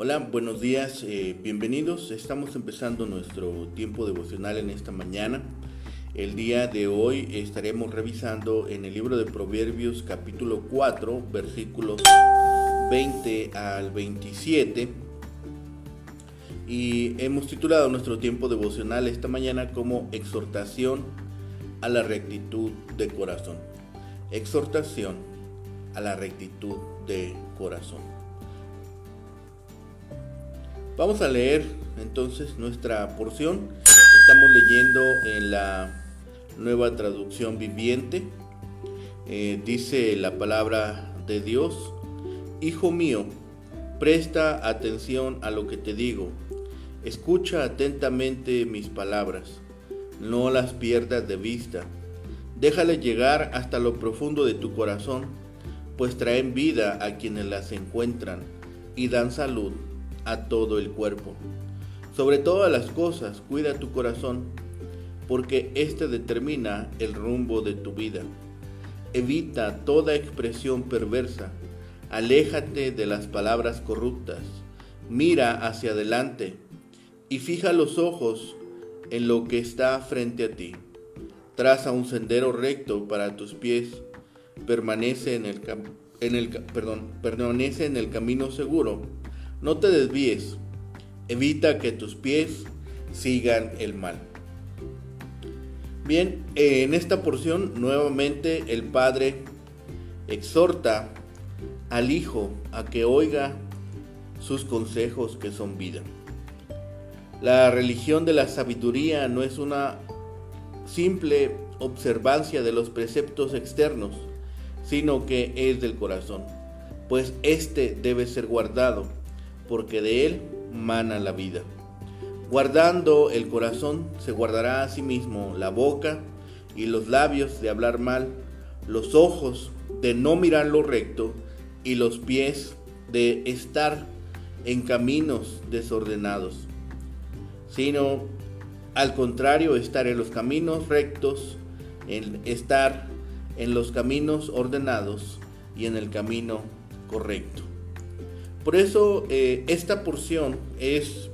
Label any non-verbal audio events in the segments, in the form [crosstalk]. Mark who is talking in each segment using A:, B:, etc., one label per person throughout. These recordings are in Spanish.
A: Hola, buenos días, eh, bienvenidos. Estamos empezando nuestro tiempo devocional en esta mañana. El día de hoy estaremos revisando en el libro de Proverbios capítulo 4, versículos 20 al 27. Y hemos titulado nuestro tiempo devocional esta mañana como exhortación a la rectitud de corazón. Exhortación a la rectitud de corazón. Vamos a leer entonces nuestra porción. Estamos leyendo en la nueva traducción viviente. Eh, dice la palabra de Dios, Hijo mío, presta atención a lo que te digo. Escucha atentamente mis palabras. No las pierdas de vista. Déjale llegar hasta lo profundo de tu corazón, pues traen vida a quienes las encuentran y dan salud a todo el cuerpo. Sobre todas las cosas, cuida tu corazón, porque éste determina el rumbo de tu vida. Evita toda expresión perversa, aléjate de las palabras corruptas, mira hacia adelante y fija los ojos en lo que está frente a ti. Traza un sendero recto para tus pies, permanece en el, en el, perdón, permanece en el camino seguro no te desvíes, evita que tus pies sigan el mal. Bien, en esta porción nuevamente el Padre exhorta al Hijo a que oiga sus consejos que son vida. La religión de la sabiduría no es una simple observancia de los preceptos externos, sino que es del corazón, pues éste debe ser guardado porque de él mana la vida. Guardando el corazón se guardará a sí mismo la boca y los labios de hablar mal, los ojos de no mirar lo recto y los pies de estar en caminos desordenados, sino al contrario estar en los caminos rectos, en estar en los caminos ordenados y en el camino correcto. Por eso eh, esta porción es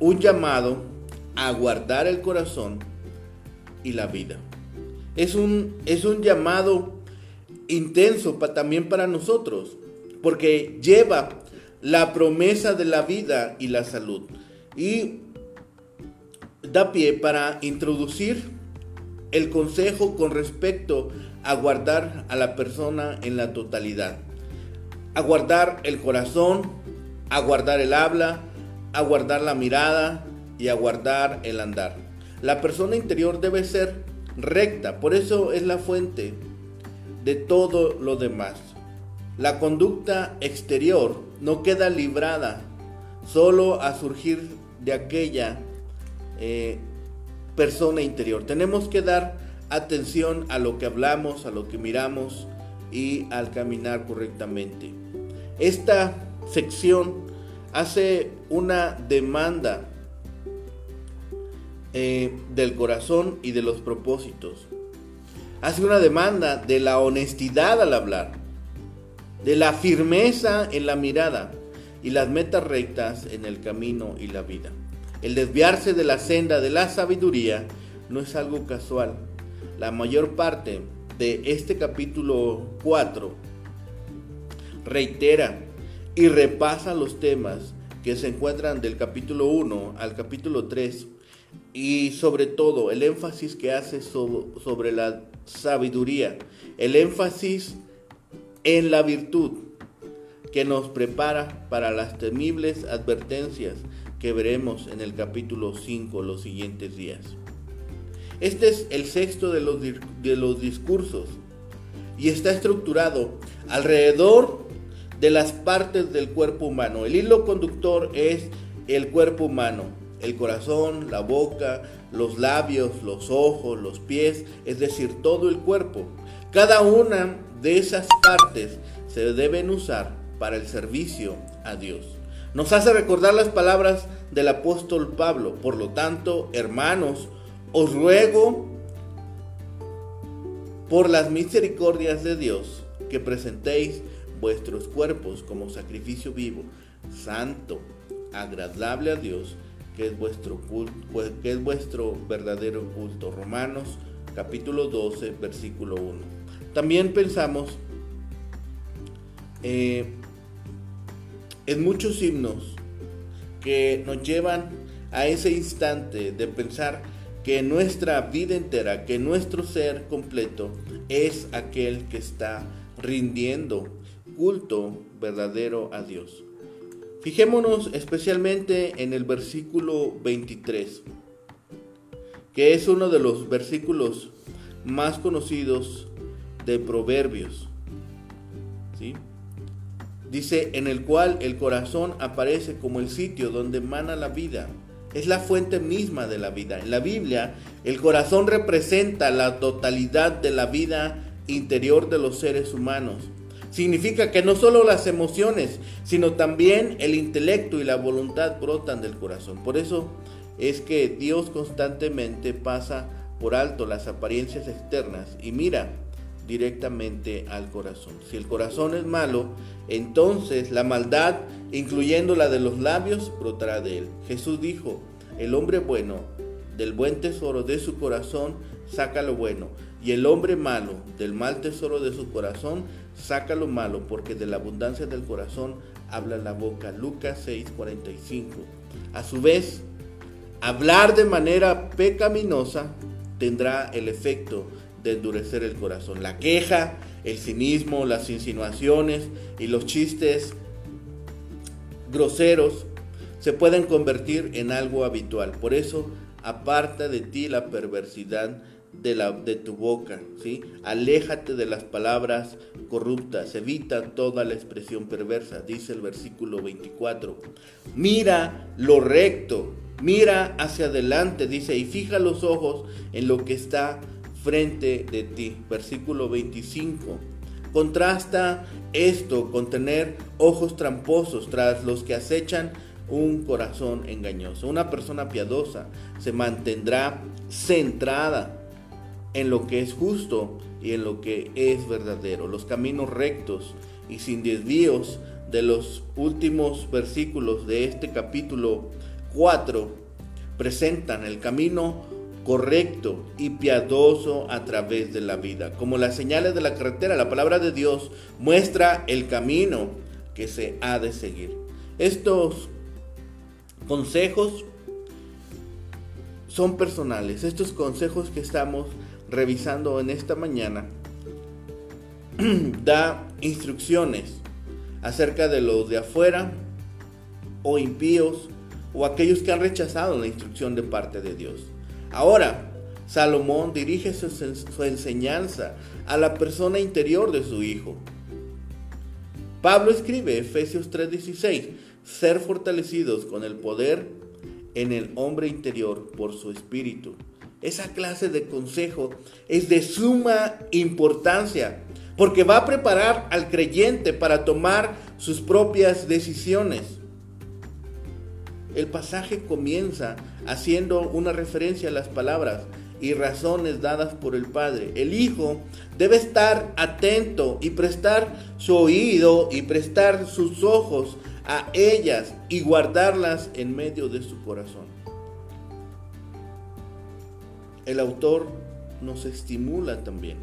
A: un llamado a guardar el corazón y la vida. Es un, es un llamado intenso también para nosotros, porque lleva la promesa de la vida y la salud. Y da pie para introducir el consejo con respecto a guardar a la persona en la totalidad aguardar el corazón, aguardar el habla, aguardar la mirada y aguardar el andar. La persona interior debe ser recta, por eso es la fuente de todo lo demás. La conducta exterior no queda librada solo a surgir de aquella eh, persona interior. Tenemos que dar atención a lo que hablamos, a lo que miramos y al caminar correctamente. Esta sección hace una demanda eh, del corazón y de los propósitos. Hace una demanda de la honestidad al hablar, de la firmeza en la mirada y las metas rectas en el camino y la vida. El desviarse de la senda de la sabiduría no es algo casual. La mayor parte de este capítulo 4 reitera y repasa los temas que se encuentran del capítulo 1 al capítulo 3 y sobre todo el énfasis que hace sobre la sabiduría, el énfasis en la virtud que nos prepara para las temibles advertencias que veremos en el capítulo 5 los siguientes días. Este es el sexto de los, de los discursos y está estructurado alrededor de las partes del cuerpo humano. El hilo conductor es el cuerpo humano, el corazón, la boca, los labios, los ojos, los pies, es decir, todo el cuerpo. Cada una de esas partes se deben usar para el servicio a Dios. Nos hace recordar las palabras del apóstol Pablo. Por lo tanto, hermanos, os ruego por las misericordias de Dios que presentéis vuestros cuerpos como sacrificio vivo, santo, agradable a Dios, que es vuestro, que es vuestro verdadero culto. Romanos capítulo 12, versículo 1. También pensamos eh, en muchos himnos que nos llevan a ese instante de pensar que nuestra vida entera, que nuestro ser completo es aquel que está rindiendo culto verdadero a Dios. Fijémonos especialmente en el versículo 23, que es uno de los versículos más conocidos de Proverbios. ¿sí? Dice, en el cual el corazón aparece como el sitio donde emana la vida. Es la fuente misma de la vida. En la Biblia, el corazón representa la totalidad de la vida interior de los seres humanos. Significa que no solo las emociones, sino también el intelecto y la voluntad brotan del corazón. Por eso es que Dios constantemente pasa por alto las apariencias externas y mira directamente al corazón. Si el corazón es malo, entonces la maldad, incluyendo la de los labios, brotará de él. Jesús dijo, el hombre bueno, del buen tesoro de su corazón, saca lo bueno, y el hombre malo, del mal tesoro de su corazón, saca lo malo, porque de la abundancia del corazón habla la boca. Lucas 6:45. A su vez, hablar de manera pecaminosa tendrá el efecto de endurecer el corazón. La queja, el cinismo, las insinuaciones y los chistes groseros se pueden convertir en algo habitual. Por eso, aparta de ti la perversidad de, la, de tu boca, ¿sí? Aléjate de las palabras corruptas, evita toda la expresión perversa, dice el versículo 24. Mira lo recto, mira hacia adelante, dice, y fija los ojos en lo que está frente de ti, versículo 25. Contrasta esto con tener ojos tramposos tras los que acechan un corazón engañoso. Una persona piadosa se mantendrá centrada en lo que es justo y en lo que es verdadero. Los caminos rectos y sin desvíos de los últimos versículos de este capítulo 4 presentan el camino correcto y piadoso a través de la vida. Como las señales de la carretera, la palabra de Dios muestra el camino que se ha de seguir. Estos consejos son personales. Estos consejos que estamos revisando en esta mañana [clears throat] da instrucciones acerca de los de afuera o impíos o aquellos que han rechazado la instrucción de parte de Dios. Ahora, Salomón dirige su, enseñanza a la persona interior de su hijo. Pablo escribe Efesios 3:16, ser fortalecidos con el poder en el hombre interior por su espíritu esa clase de consejo es de suma importancia porque va a preparar al creyente para tomar sus propias decisiones. El pasaje comienza haciendo una referencia a las palabras y razones dadas por el Padre. El Hijo debe estar atento y prestar su oído y prestar sus ojos a ellas y guardarlas en medio de su corazón el autor nos estimula también.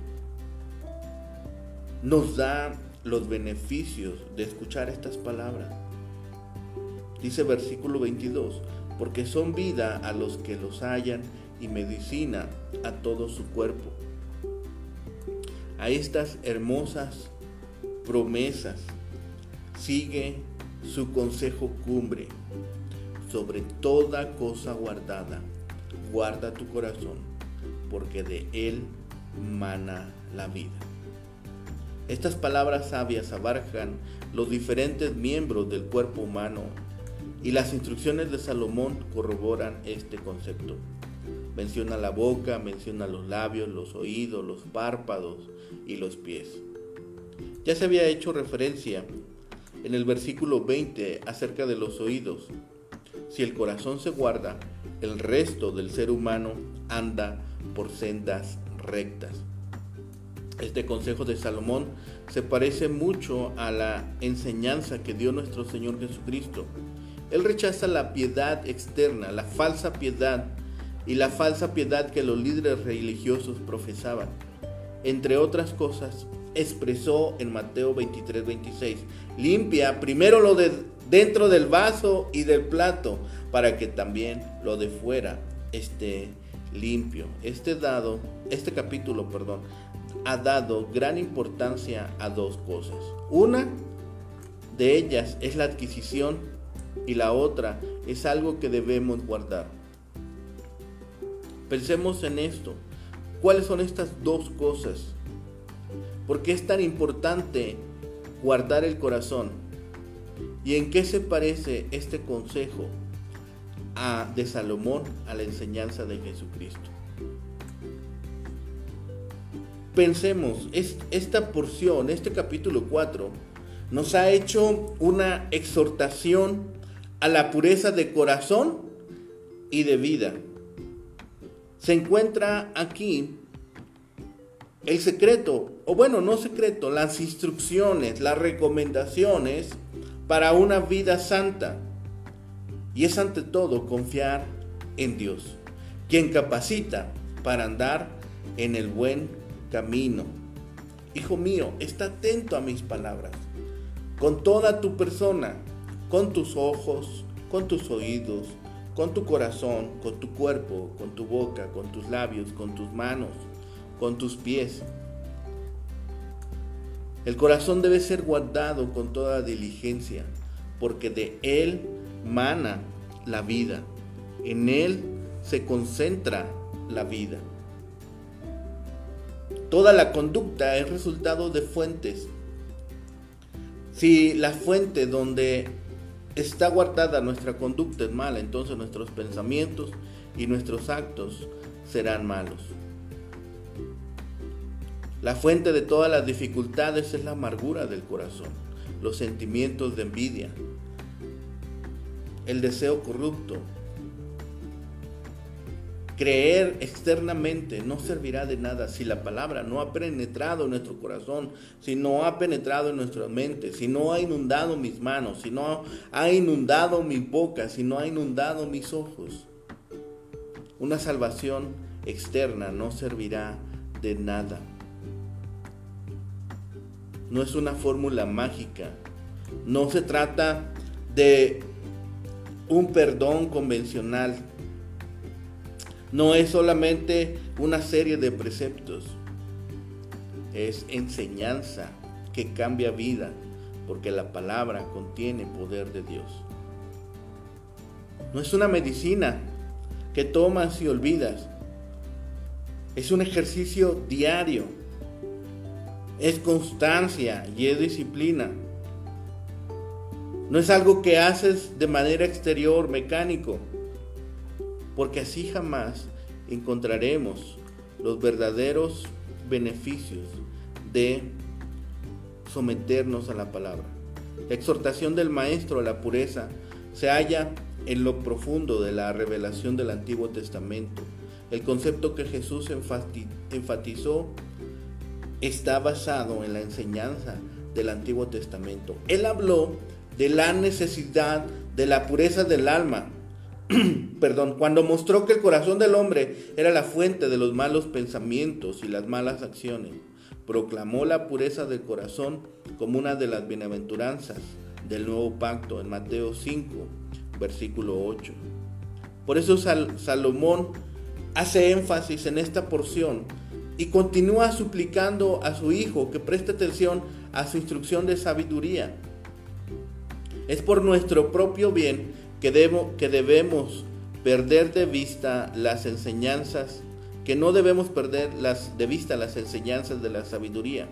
A: Nos da los beneficios de escuchar estas palabras. Dice versículo 22, porque son vida a los que los hallan y medicina a todo su cuerpo. A estas hermosas promesas sigue su consejo cumbre. Sobre toda cosa guardada, guarda tu corazón porque de él mana la vida. Estas palabras sabias abarcan los diferentes miembros del cuerpo humano y las instrucciones de Salomón corroboran este concepto. Menciona la boca, menciona los labios, los oídos, los párpados y los pies. Ya se había hecho referencia en el versículo 20 acerca de los oídos. Si el corazón se guarda, el resto del ser humano anda por sendas rectas. Este consejo de Salomón se parece mucho a la enseñanza que dio nuestro Señor Jesucristo. Él rechaza la piedad externa, la falsa piedad y la falsa piedad que los líderes religiosos profesaban. Entre otras cosas, expresó en Mateo 23, 26, limpia primero lo de dentro del vaso y del plato, para que también lo de fuera esté limpio. Este dado, este capítulo, perdón, ha dado gran importancia a dos cosas. Una de ellas es la adquisición y la otra es algo que debemos guardar. Pensemos en esto. ¿Cuáles son estas dos cosas? ¿Por qué es tan importante guardar el corazón? ¿Y en qué se parece este consejo a, de Salomón a la enseñanza de Jesucristo? Pensemos, esta porción, este capítulo 4, nos ha hecho una exhortación a la pureza de corazón y de vida. Se encuentra aquí el secreto, o bueno, no secreto, las instrucciones, las recomendaciones para una vida santa. Y es ante todo confiar en Dios, quien capacita para andar en el buen camino. Hijo mío, está atento a mis palabras, con toda tu persona, con tus ojos, con tus oídos, con tu corazón, con tu cuerpo, con tu boca, con tus labios, con tus manos, con tus pies. El corazón debe ser guardado con toda diligencia, porque de él mana la vida. En él se concentra la vida. Toda la conducta es resultado de fuentes. Si la fuente donde está guardada nuestra conducta es mala, entonces nuestros pensamientos y nuestros actos serán malos. La fuente de todas las dificultades es la amargura del corazón, los sentimientos de envidia, el deseo corrupto. Creer externamente no servirá de nada si la palabra no ha penetrado en nuestro corazón, si no ha penetrado en nuestra mente, si no ha inundado mis manos, si no ha inundado mi boca, si no ha inundado mis ojos. Una salvación externa no servirá de nada no es una fórmula mágica. No se trata de un perdón convencional. No es solamente una serie de preceptos. Es enseñanza que cambia vida, porque la palabra contiene poder de Dios. No es una medicina que tomas y olvidas. Es un ejercicio diario es constancia y es disciplina. No es algo que haces de manera exterior, mecánico, porque así jamás encontraremos los verdaderos beneficios de someternos a la palabra. La exhortación del maestro a la pureza se halla en lo profundo de la revelación del Antiguo Testamento. El concepto que Jesús enfatizó está basado en la enseñanza del Antiguo Testamento. Él habló de la necesidad de la pureza del alma. [clears throat] Perdón, cuando mostró que el corazón del hombre era la fuente de los malos pensamientos y las malas acciones. Proclamó la pureza del corazón como una de las bienaventuranzas del nuevo pacto en Mateo 5, versículo 8. Por eso Salomón hace énfasis en esta porción y continúa suplicando a su hijo que preste atención a su instrucción de sabiduría. Es por nuestro propio bien que, debemos perder de vista las enseñanzas, que no debemos perder las, de vista las enseñanzas de la sabiduría,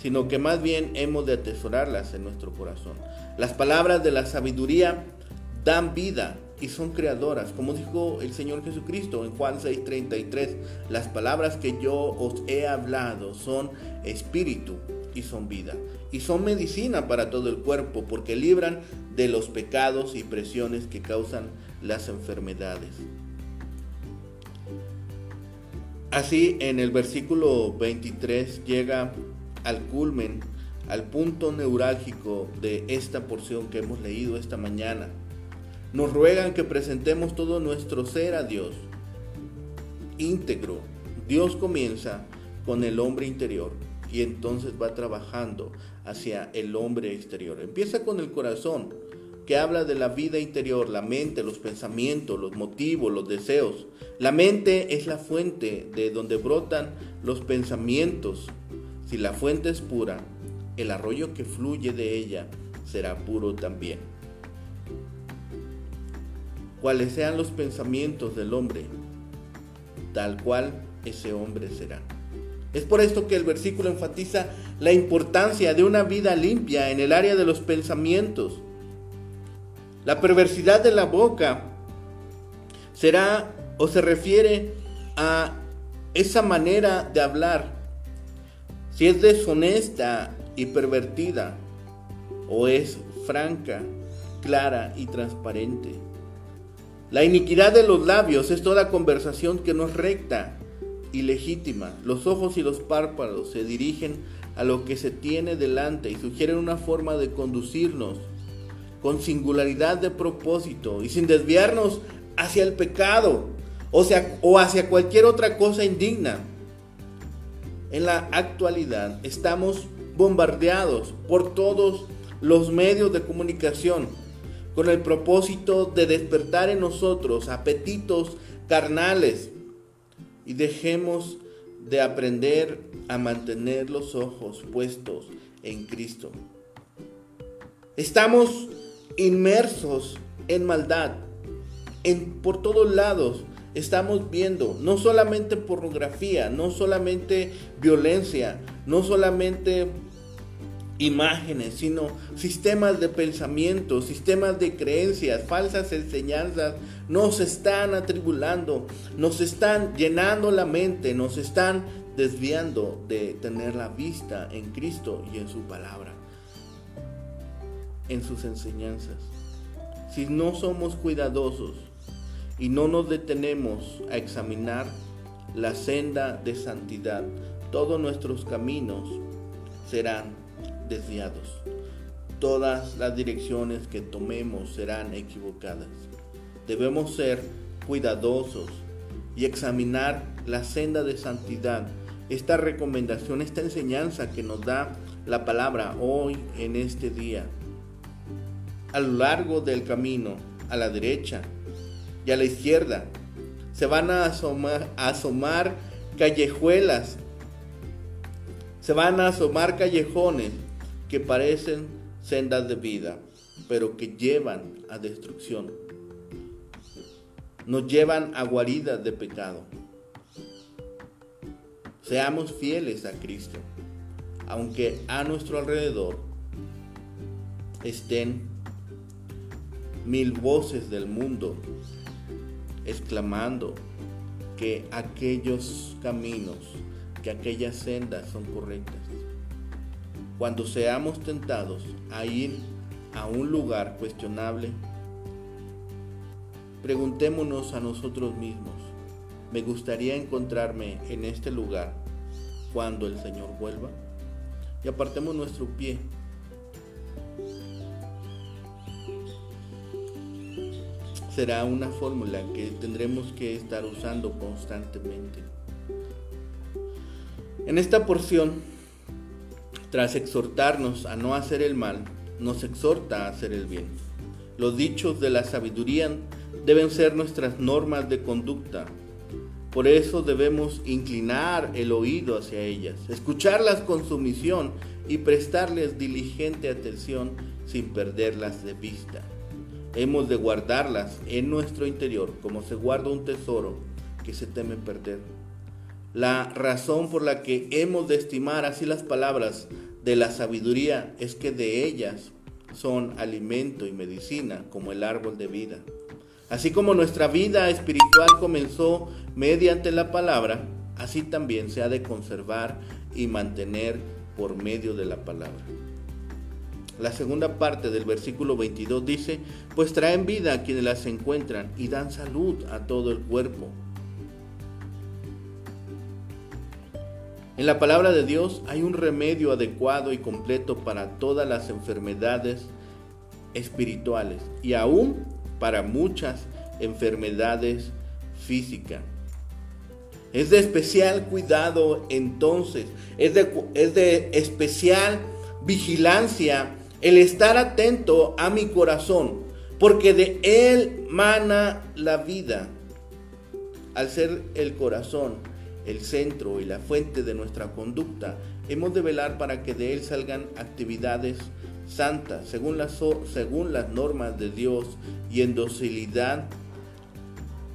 A: sino que más bien hemos de atesorarlas en nuestro corazón. Las palabras de la sabiduría dan vida y son creadoras. Como dijo el Señor Jesucristo en Juan 6:33, las palabras que yo os he hablado son espíritu y son vida. Y son medicina para todo el cuerpo porque libran de los pecados y presiones que causan las enfermedades. Así en el versículo 23 llega al culmen, al punto neurálgico de esta porción que hemos leído esta mañana. Nos ruegan que presentemos todo nuestro ser a Dios, íntegro. Dios comienza con el hombre interior y entonces va trabajando hacia el hombre exterior. Empieza con el corazón, que habla de la vida interior, la mente, los pensamientos, los motivos, los deseos. La mente es la fuente de donde brotan los pensamientos. Si la fuente es pura, el arroyo que fluye de ella será puro también. Cuales sean los pensamientos del hombre, tal cual ese hombre será. Es por esto que el versículo enfatiza la importancia de una vida limpia en el área de los pensamientos. La perversidad de la boca será o se refiere a esa manera de hablar. Si es deshonesta y pervertida o es franca, clara y transparente. La iniquidad de los labios es toda conversación que no es recta y legítima. Los ojos y los párpados se dirigen a lo que se tiene delante y sugieren una forma de conducirnos con singularidad de propósito y sin desviarnos hacia el pecado o, sea, o hacia cualquier otra cosa indigna. En la actualidad estamos bombardeados por todos los medios de comunicación con el propósito de despertar en nosotros apetitos carnales y dejemos de aprender a mantener los ojos puestos en Cristo. Estamos inmersos en maldad. En, por todos lados estamos viendo no solamente pornografía, no solamente violencia, no solamente imágenes, sino sistemas de pensamiento, sistemas de creencias, falsas enseñanzas, nos están atribulando, nos están llenando la mente, nos están desviando de tener la vista en Cristo y en su palabra, en sus enseñanzas. Si no somos cuidadosos y no nos detenemos a examinar la senda de santidad, todos nuestros caminos serán desviados. Todas las direcciones que tomemos serán equivocadas. Debemos ser cuidadosos y examinar la senda de santidad. Esta recomendación, esta enseñanza que nos da la palabra hoy en este día. A lo largo del camino, a la derecha y a la izquierda, se van a asomar, a asomar callejuelas, se van a asomar callejones que parecen sendas de vida, pero que llevan a destrucción. Nos llevan a guaridas de pecado. Seamos fieles a Cristo, aunque a nuestro alrededor estén mil voces del mundo exclamando que aquellos caminos, que aquellas sendas son correctas cuando seamos tentados a ir a un lugar cuestionable, preguntémonos a nosotros mismos, ¿me gustaría encontrarme en este lugar cuando el Señor vuelva? Y apartemos nuestro pie. Será una fórmula que tendremos que estar usando constantemente. En esta porción tras exhortarnos a no hacer el mal, nos exhorta a hacer el bien. Los dichos de la sabiduría deben ser nuestras normas de conducta. Por eso debemos inclinar el oído hacia ellas, escucharlas con sumisión y prestarles diligente atención sin perderlas de vista. Hemos de guardarlas en nuestro interior como se guarda un tesoro que se teme perder la razón por la que hemos de estimar así las palabras de la sabiduría es que de ellas son alimento y medicina como el árbol de vida. Así como nuestra vida espiritual comenzó mediante la palabra, así también se ha de conservar y mantener por medio de la palabra. La segunda parte del versículo 22 dice, pues traen vida a quienes las encuentran y dan salud a todo el cuerpo. En la palabra de Dios hay un remedio adecuado y completo para todas las enfermedades espirituales y aún para muchas enfermedades físicas. Es de especial cuidado entonces, es de, es de especial vigilancia el estar atento a mi corazón, porque de él mana la vida. Al ser el corazón el centro y la fuente de nuestra conducta, hemos de velar para que de él salgan actividades santas, según las, según las normas de Dios y en docilidad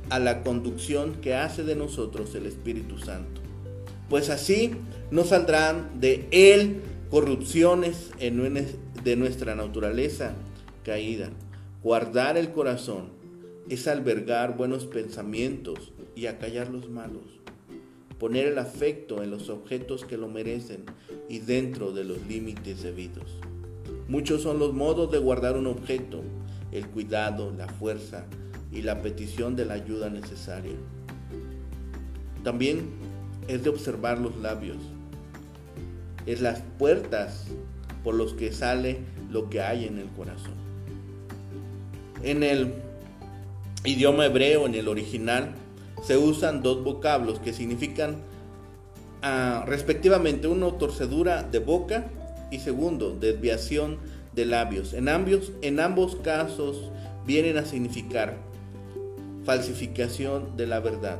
A: a la conducción que hace de nosotros el Espíritu Santo. Pues así no saldrán de él corrupciones de nuestra naturaleza caída. Guardar el corazón es albergar buenos pensamientos y acallar los malos. Poner el afecto en los objetos que lo merecen y dentro de los límites debidos. Muchos son los modos de guardar un objeto, el cuidado, la fuerza y la petición de la ayuda necesaria. También es de observar los labios, es las puertas por los que sale lo que hay en el corazón. En el idioma hebreo, en el original, se usan dos vocablos que significan ah, respectivamente uno torcedura de boca y segundo desviación de labios. En ambos, en ambos casos vienen a significar falsificación de la verdad,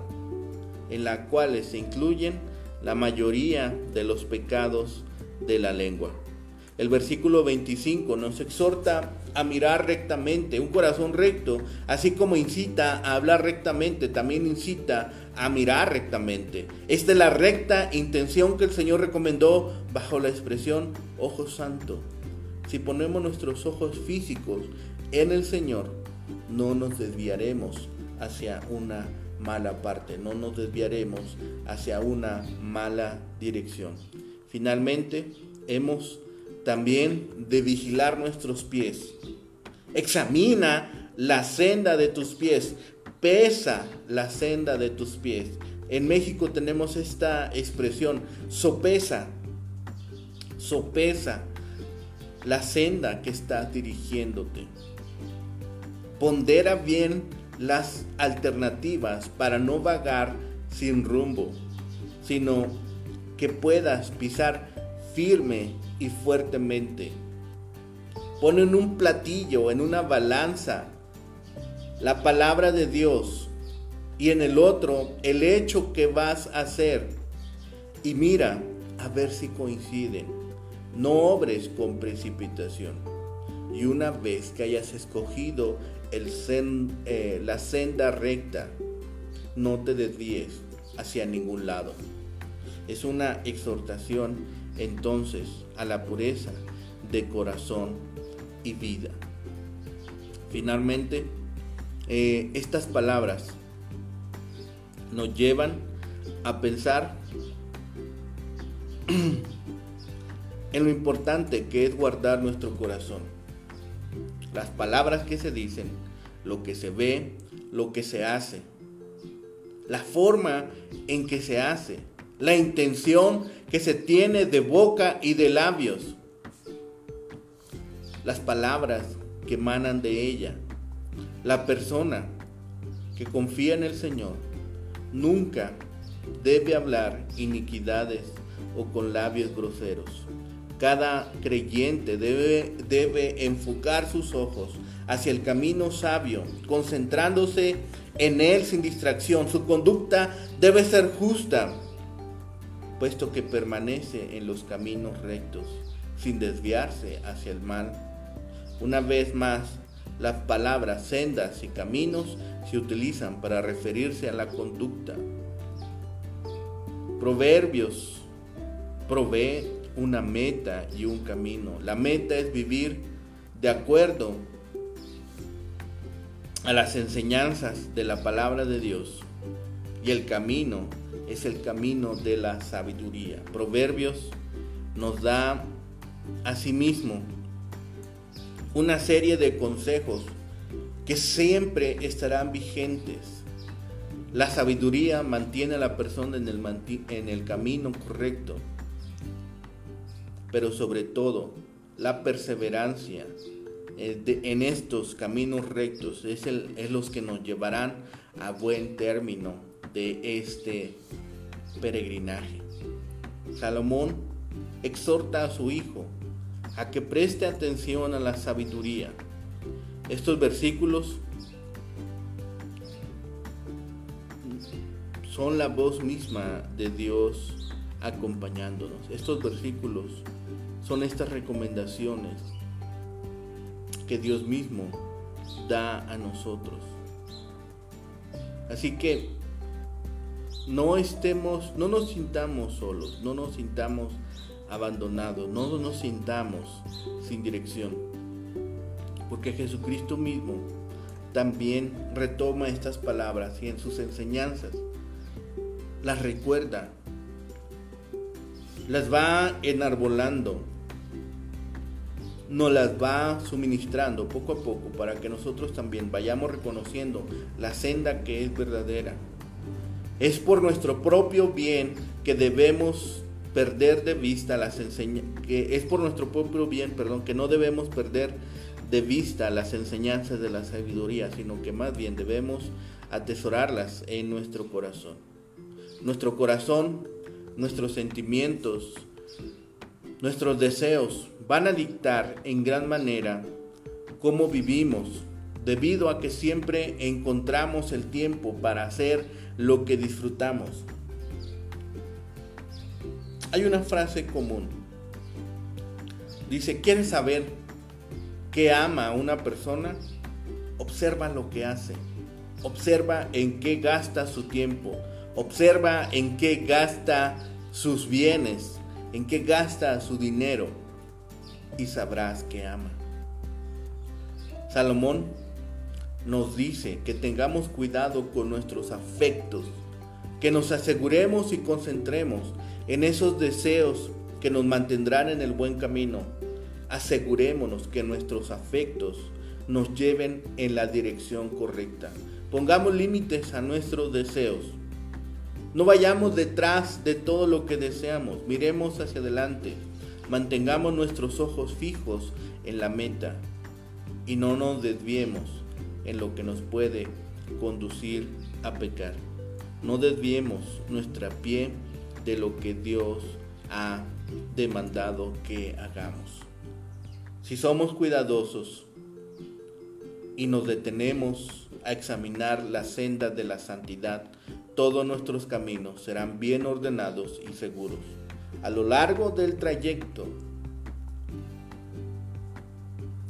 A: en la cual se incluyen la mayoría de los pecados de la lengua. El versículo 25 nos exhorta a mirar rectamente, un corazón recto, así como incita a hablar rectamente, también incita a mirar rectamente. Esta es la recta intención que el Señor recomendó bajo la expresión ojo santo. Si ponemos nuestros ojos físicos en el Señor, no nos desviaremos hacia una mala parte, no nos desviaremos hacia una mala dirección. Finalmente, hemos también de vigilar nuestros pies. Examina la senda de tus pies, pesa la senda de tus pies. En México tenemos esta expresión, sopesa, sopesa la senda que estás dirigiéndote. Pondera bien las alternativas para no vagar sin rumbo, sino que puedas pisar firme y fuertemente. Pon en un platillo, en una balanza, la palabra de Dios y en el otro el hecho que vas a hacer. Y mira a ver si coinciden. No obres con precipitación. Y una vez que hayas escogido el eh, la senda recta, no te desvíes hacia ningún lado. Es una exhortación entonces a la pureza de corazón y vida. Finalmente, eh, estas palabras nos llevan a pensar [clears throat] en lo importante que es guardar nuestro corazón. Las palabras que se dicen, lo que se ve, lo que se hace, la forma en que se hace, la intención que se tiene de boca y de labios, las palabras que emanan de ella. La persona que confía en el Señor nunca debe hablar iniquidades o con labios groseros. Cada creyente debe, debe enfocar sus ojos hacia el camino sabio, concentrándose en él sin distracción. Su conducta debe ser justa, puesto que permanece en los caminos rectos, sin desviarse hacia el mal. Una vez más, las palabras sendas y caminos se utilizan para referirse a la conducta. Proverbios provee una meta y un camino. La meta es vivir de acuerdo a las enseñanzas de la palabra de Dios y el camino es el camino de la sabiduría. Proverbios nos da asimismo una serie de consejos que siempre estarán vigentes. La sabiduría mantiene a la persona en el, camino correcto, pero sobre todo la perseverancia eh, en estos caminos rectos es, es los que nos llevarán a buen término de este peregrinaje. Salomón exhorta a su hijo a que preste atención a la sabiduría. Estos versículos son la voz misma de Dios acompañándonos. Estos versículos son estas recomendaciones que Dios mismo da a nosotros. Así que no estemos, no nos sintamos solos, no nos sintamos abandonados, no nos sintamos sin dirección. Porque Jesucristo mismo también retoma estas palabras y en sus enseñanzas las recuerda, las va enarbolando, nos las va suministrando poco a poco para que nosotros también vayamos reconociendo la senda que es verdadera. Es por nuestro propio bien que debemos perder de vista las enseñanzas, es por nuestro propio bien, perdón, que no debemos perder de vista las enseñanzas de la sabiduría, sino que más bien debemos atesorarlas en nuestro corazón. Nuestro corazón, nuestros sentimientos, nuestros deseos van a dictar en gran manera cómo vivimos, debido a que siempre encontramos el tiempo para hacer lo que disfrutamos. Hay una frase común. Dice, ¿quieres saber qué ama una persona? Observa lo que hace. Observa en qué gasta su tiempo. Observa en qué gasta sus bienes, en qué gasta su dinero y sabrás que ama. Salomón nos dice que tengamos cuidado con nuestros afectos, que nos aseguremos y concentremos en esos deseos que nos mantendrán en el buen camino. Asegurémonos que nuestros afectos nos lleven en la dirección correcta. Pongamos límites a nuestros deseos. No vayamos detrás de todo lo que deseamos. Miremos hacia adelante. Mantengamos nuestros ojos fijos en la meta y no nos desviemos en lo que nos puede conducir a pecar. No desviemos nuestra pie de lo que Dios ha demandado que hagamos. Si somos cuidadosos y nos detenemos a examinar la senda de la santidad, todos nuestros caminos serán bien ordenados y seguros. A lo largo del trayecto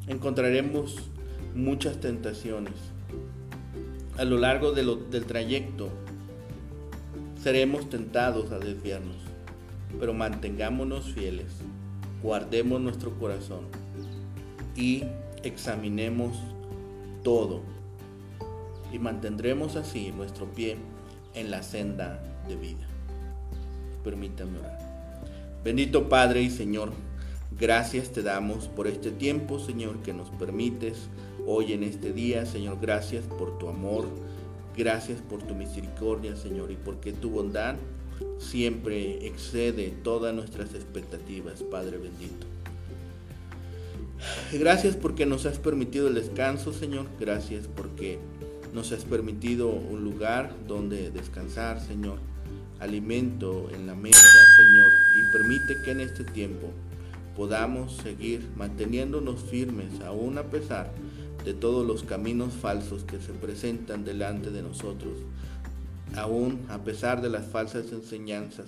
A: encontraremos muchas tentaciones. A lo largo del trayecto seremos tentados a desviarnos, pero mantengámonos fieles, guardemos nuestro corazón y examinemos todo y mantendremos así nuestro pie en la senda de vida. Permítame orar. Bendito Padre y Señor, gracias te damos por este tiempo, Señor, que nos permites hoy en este día. Señor, gracias por tu amor Gracias por tu misericordia, Señor, y porque tu bondad siempre excede todas nuestras expectativas, Padre bendito. Gracias porque nos has permitido el descanso, Señor. Gracias porque nos has permitido un lugar donde descansar, Señor. Alimento en la mesa, Señor. Y permite que en este tiempo podamos seguir manteniéndonos firmes, aún a pesar de todos los caminos falsos que se presentan delante de nosotros, aún a pesar de las falsas enseñanzas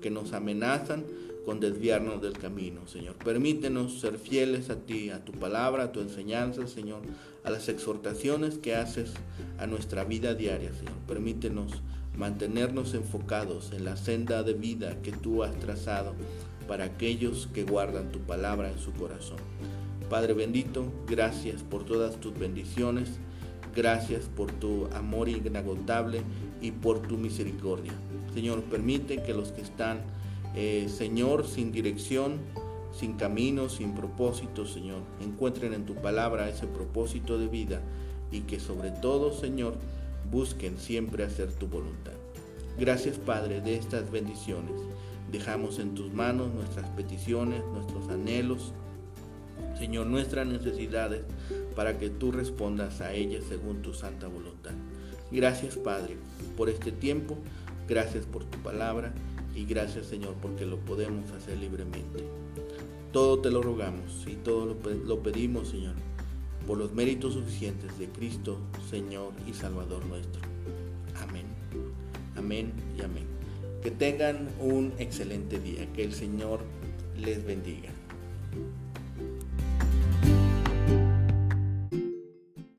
A: que nos amenazan con desviarnos del camino, Señor. Permítenos ser fieles a ti, a tu palabra, a tu enseñanza, Señor, a las exhortaciones que haces a nuestra vida diaria, Señor. Permítenos mantenernos enfocados en la senda de vida que tú has trazado para aquellos que guardan tu palabra en su corazón. Padre bendito, gracias por todas tus bendiciones, gracias por tu amor inagotable y por tu misericordia. Señor, permite que los que están, eh, Señor, sin dirección, sin camino, sin propósito, Señor, encuentren en tu palabra ese propósito de vida y que sobre todo, Señor, busquen siempre hacer tu voluntad. Gracias Padre de estas bendiciones. Dejamos en tus manos nuestras peticiones, nuestros anhelos, Señor, nuestras necesidades, para que tú respondas a ellas según tu santa voluntad. Gracias Padre por este tiempo, gracias por tu palabra y gracias Señor porque lo podemos hacer libremente. Todo te lo rogamos y todo lo pedimos Señor por los méritos suficientes de Cristo, Señor y Salvador nuestro. Amén. Amén y amén. Que tengan un excelente día. Que el Señor les bendiga.